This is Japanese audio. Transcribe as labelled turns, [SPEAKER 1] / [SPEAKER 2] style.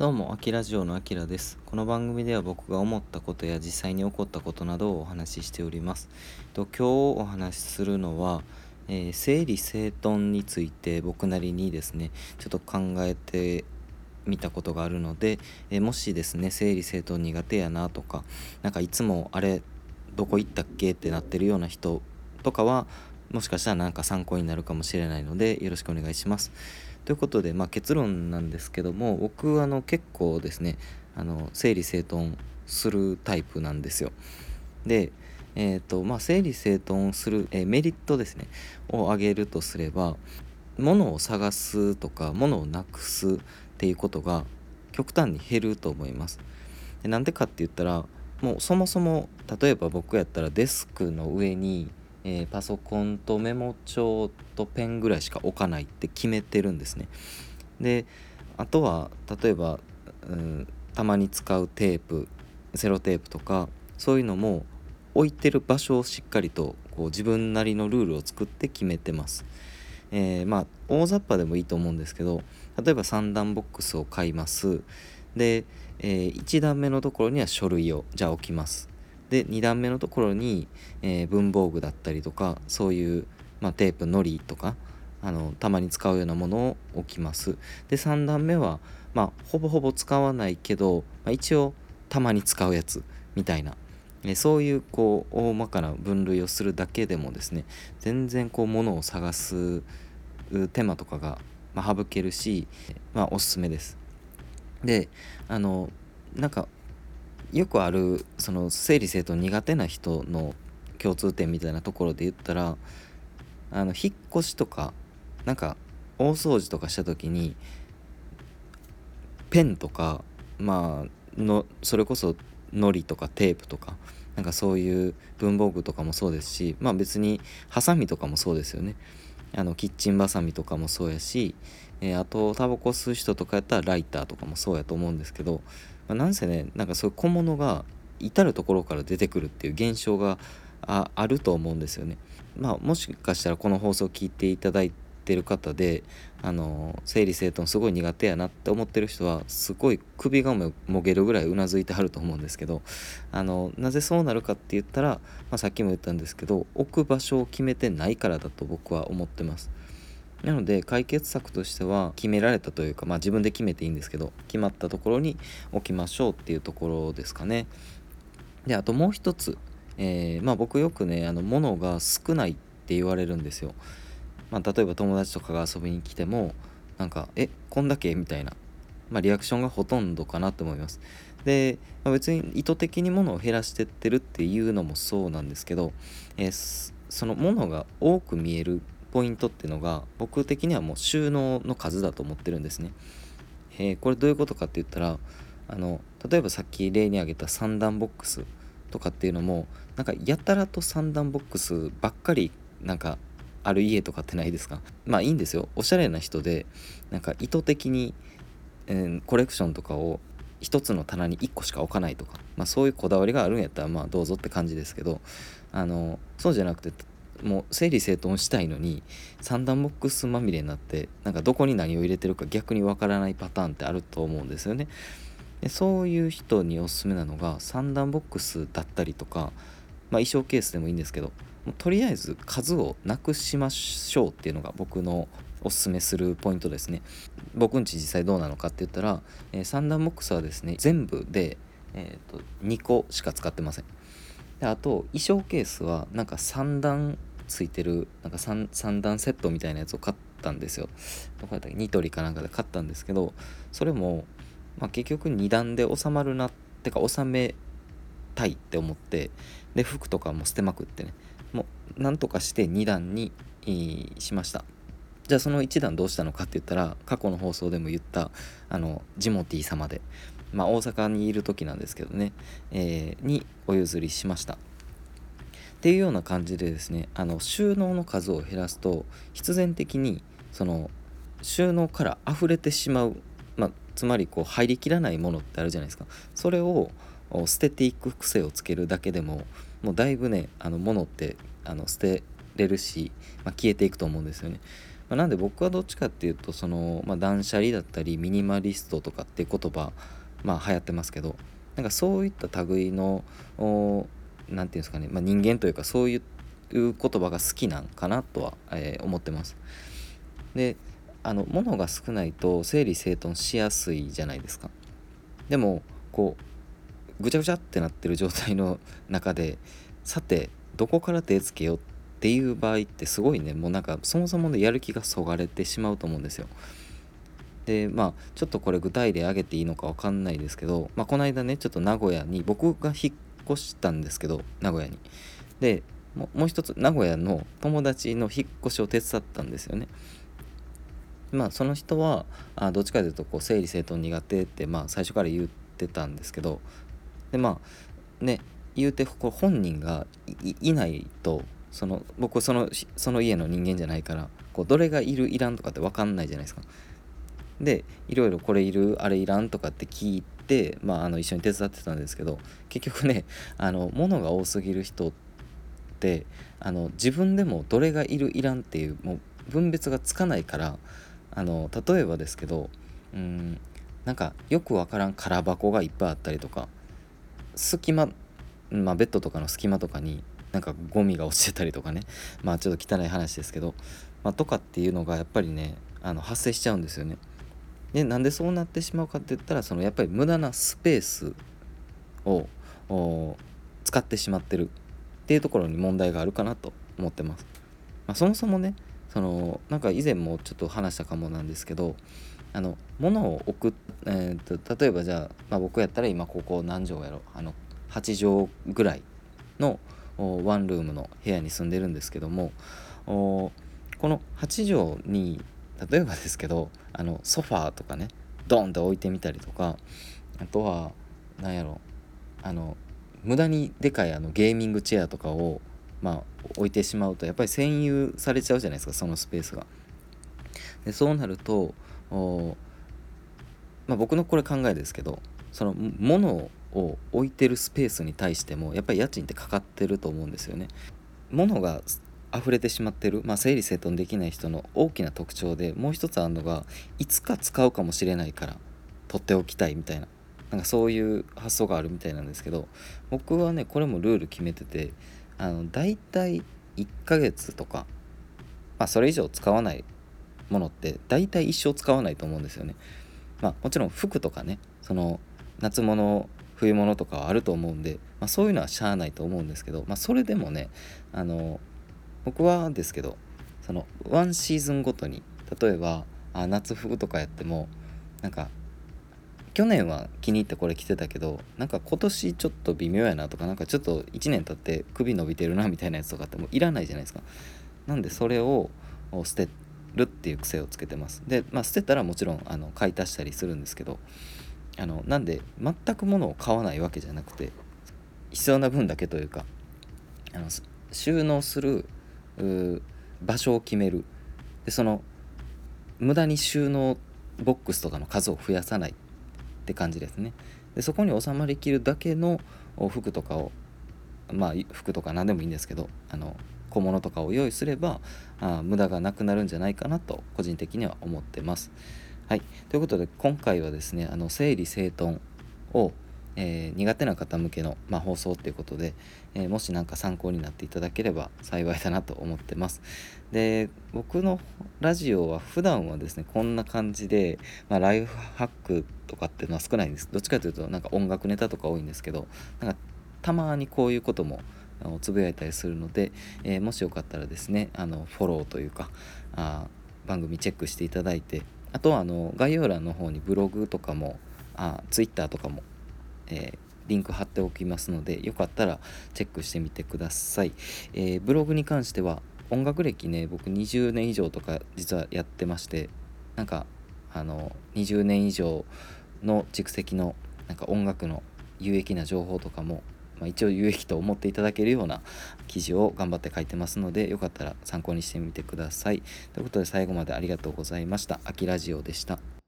[SPEAKER 1] どうも、あきラジオのあきらです。この番組では僕が思ったことや実際に起こったことなどをお話ししております。と今日お話しするのは、えー、整理整頓について僕なりにですね、ちょっと考えてみたことがあるので、えー、もしですね、整理整頓苦手やなとか、なんかいつもあれ、どこ行ったっけ？ってなってるような人とかは、もしかしたらなんか参考になるかもしれないので、よろしくお願いします。ということで、まあ、結論なんですけども僕あの結構ですねあの整理整頓するタイプなんですよ。で、えーとまあ、整理整頓する、えー、メリットですねを挙げるとすれば物を探すとか物をなくすっていうことが極端に減ると思います。でなんでかって言ったらもうそもそも例えば僕やったらデスクの上にえー、パソコンとメモ帳とペンぐらいしか置かないって決めてるんですね。であとは例えば、うん、たまに使うテープセロテープとかそういうのも置いてる場所をしっかりとこう自分なりのルールを作って決めてます。えー、まあ大雑把でもいいと思うんですけど例えば3段ボックスを買いますで、えー、1段目のところには書類をじゃあ置きますで2段目のところに、えー、文房具だったりとかそういう、まあ、テープのりとかあのたまに使うようなものを置きますで3段目は、まあ、ほぼほぼ使わないけど、まあ、一応たまに使うやつみたいなえそういうこう大まかな分類をするだけでもですね全然こう物を探す手間とかが、ま、省けるし、まあ、おすすめです。であのなんかよくあるその整理整頓苦手な人の共通点みたいなところで言ったらあの引っ越しとかなんか大掃除とかした時にペンとかまあのそれこそのりとかテープとかなんかそういう文房具とかもそうですしまあ別にハサミとかもそうですよね。あのキッチンバサミとかもそうやし、えー、あとタバコ吸う人とかやったらライターとかもそうやと思うんですけどまあ、なんせねなんかそういう小物が至る所から出てくるっていう現象がああると思うんですよね。まあ、もしかしたらこの放送を聞いていただいてる方であの整理整頓すごい苦手やなって思ってる人はすごい首がもげるぐらいうなずいてはると思うんですけどあのなぜそうなるかって言ったら、まあ、さっきも言ったんですけど置く場所を決めてないからだと僕は思ってます。なので解決策としては決められたというかまあ自分で決めていいんですけど決まったところに置きましょうっていうところですかね。であともう一つ、えー、まあ僕よくねあの物が少ないって言われるんですよ。まあ、例えば友達とかが遊びに来てもなんか「えこんだけ?」みたいな、まあ、リアクションがほとんどかなと思います。で、まあ、別に意図的に物を減らしてってるっていうのもそうなんですけど、えー、その物が多く見えるポイントってのが僕的にはもう収納の数だと思ってるんですね。えー、これどういうことかって言ったらあの例えばさっき例に挙げた3段ボックスとかっていうのもなんかやたらと3段ボックスばっかりなんかある家とかってないですか？まあいいんですよおしゃれな人でなんか意図的に、えー、コレクションとかを1つの棚に1個しか置かないとか、まあ、そういうこだわりがあるんやったらまあどうぞって感じですけどあのそうじゃなくてもう整理整頓したいのに三段ボックスまみれになってなんかどこに何を入れてるか逆にわからないパターンってあると思うんですよね。でそういう人におすすめなのが三段ボックスだったりとか、まあ、衣装ケースでもいいんですけどもうとりあえず数をなくしましょうっていうのが僕のおすすめするポイントですね。僕んち実際どうなのかって言ったら、えー、三段ボックスはですね全部で、えーと、2個しか使ってません。であと衣装ケースはなんか3段ついてるなんか 3, 3段セットみたいなやつを買ったんですよ。どこやったっけ？ニトリかなんかで買ったんですけどそれも、まあ、結局2段で収まるなってか収めたいって思ってで服とかも捨てまくってね。もうなんとかして2段にしました。じゃあその1段どうしたのかって言ったら過去の放送でも言ったあのジモティー様でまあ大阪にいる時なんですけどね、えー、にお譲りしました。っていうような感じでですねあの収納の数を減らすと必然的にその収納から溢れてしまう、まあ、つまりこう入りきらないものってあるじゃないですか。それを捨てていく癖をつけるだけでももうだいぶねあの物ってあの捨てれるし、まあ、消えていくと思うんですよね。まあ、なんで僕はどっちかっていうとその、まあ、断捨離だったりミニマリストとかっていう言葉まあ流行ってますけどなんかそういった類の何て言うんですかね、まあ、人間というかそういう言葉が好きなんかなとは、えー、思ってます。であの物が少ないと整理整頓しやすいじゃないですか。でもこうぐちゃぐちゃってなってる状態の 中でさてどこから手つけようっていう場合ってすごいねもうなんかそもそもでやる気がそがれてしまうと思うんですよ。でまあちょっとこれ具体例挙げていいのか分かんないですけど、まあ、この間ねちょっと名古屋に僕が引っ越したんですけど名古屋に。でもう一つ名古屋の友達の引っ越しを手伝ったんですよね。まあその人はあどっちかというとこう整理整頓苦手ってまあ最初から言ってたんですけどでまあね言うてこ本人がいないとその僕そのその家の人間じゃないからこうどれがいるいらんとかって分かんないじゃないですか。でいろいろこれいるあれいらんとかって聞いて、まあ、あの一緒に手伝ってたんですけど結局ね あの物が多すぎる人ってあの自分でもどれがいるいらんっていうもう分別がつかないからあの例えばですけどうんなんかよくわからん空箱がいっぱいあったりとか隙間、まあ、ベッドとかの隙間とかになんかゴミが落ちてたりとかねまあちょっと汚い話ですけど、まあ、とかっていうのがやっぱりねあの発生しちゃうんですよね。でなんでそうなってしまうかって言ったらそのやっぱり無駄なスペースを使ってしまってるっていうところに問題があるかなと思ってます。まあ、そもそもねそのなんか以前もちょっと話したかもなんですけどあの物を置く、えーと、例えばじゃあ、まあ、僕やったら今ここ何畳やろあの8畳ぐらいのワンルームの部屋に住んでるんですけどもこの8畳に例えばですけどあのソファーとかねドンって置いてみたりとかあとは何やろあの無駄にでかいあのゲーミングチェアとかをまあ置いてしまうとやっぱり占有されちゃうじゃないですかそのスペースが。でそうなるとまあ、僕のこれ考えですけどその物を置いてるスペースに対してもやっぱり家賃ってかかってると思うんですよね。物が溢れてしまってる、まあ、整理整頓できない人の大きな特徴でもう一つあるのがいつか使うかもしれないから取っておきたいみたいななんかそういう発想があるみたいなんですけど僕はねこれもルール決めててあの大体1ヶ月とか、まあ、それ以上使わないものって大体一生使わないと思うんですよね。まあ、もちろん服とかねその夏物冬物とかはあると思うんで、まあ、そういうのはしゃあないと思うんですけど、まあ、それでもねあの僕はですけどそのワンシーズンごとに例えばあ夏服とかやってもなんか去年は気に入ってこれ着てたけどなんか今年ちょっと微妙やなとかなんかちょっと1年経って首伸びてるなみたいなやつとかってもういらないじゃないですか。なんでそれを捨てるっていう癖をつけてます。で、まあ、捨てたらもちろんあの買い足したりするんですけどあのなんで全く物を買わないわけじゃなくて必要な分だけというかあの収納する場所を決める。でその無駄に収納ボックスとかの数を増やさないって感じですね。でそこに収まりきるだけの服とかをまあ服とか何でもいいんですけどあの小物とかを用意すればあ無駄がなくなるんじゃないかなと個人的には思ってます。はい、ということで今回はですねあの整理整頓を、えー、苦手な方向けの、まあ、放送っていうことで、えー、もし何か参考になっていただければ幸いだなと思ってます。で僕のラジオは普段はですねこんな感じで、まあ、ライフハックとかっていうのは少ないんですどっちかというとなんか音楽ネタとか多いんですけどなんかたまにこういうこともつぶやいたりするので、えー、もしよかったらですねあのフォローというかあ番組チェックしていただいてあとはあの概要欄の方にブログとかもあツイッターとかも、えー、リンク貼っておきますのでよかったらチェックしてみてください、えー、ブログに関しては音楽歴ね僕20年以上とか実はやってましてなんかあの20年以上の蓄積のなんか音楽の有益な情報とかもまあ、一応有益と思っていただけるような記事を頑張って書いてますのでよかったら参考にしてみてください。ということで最後までありがとうございました。秋ラジオでした。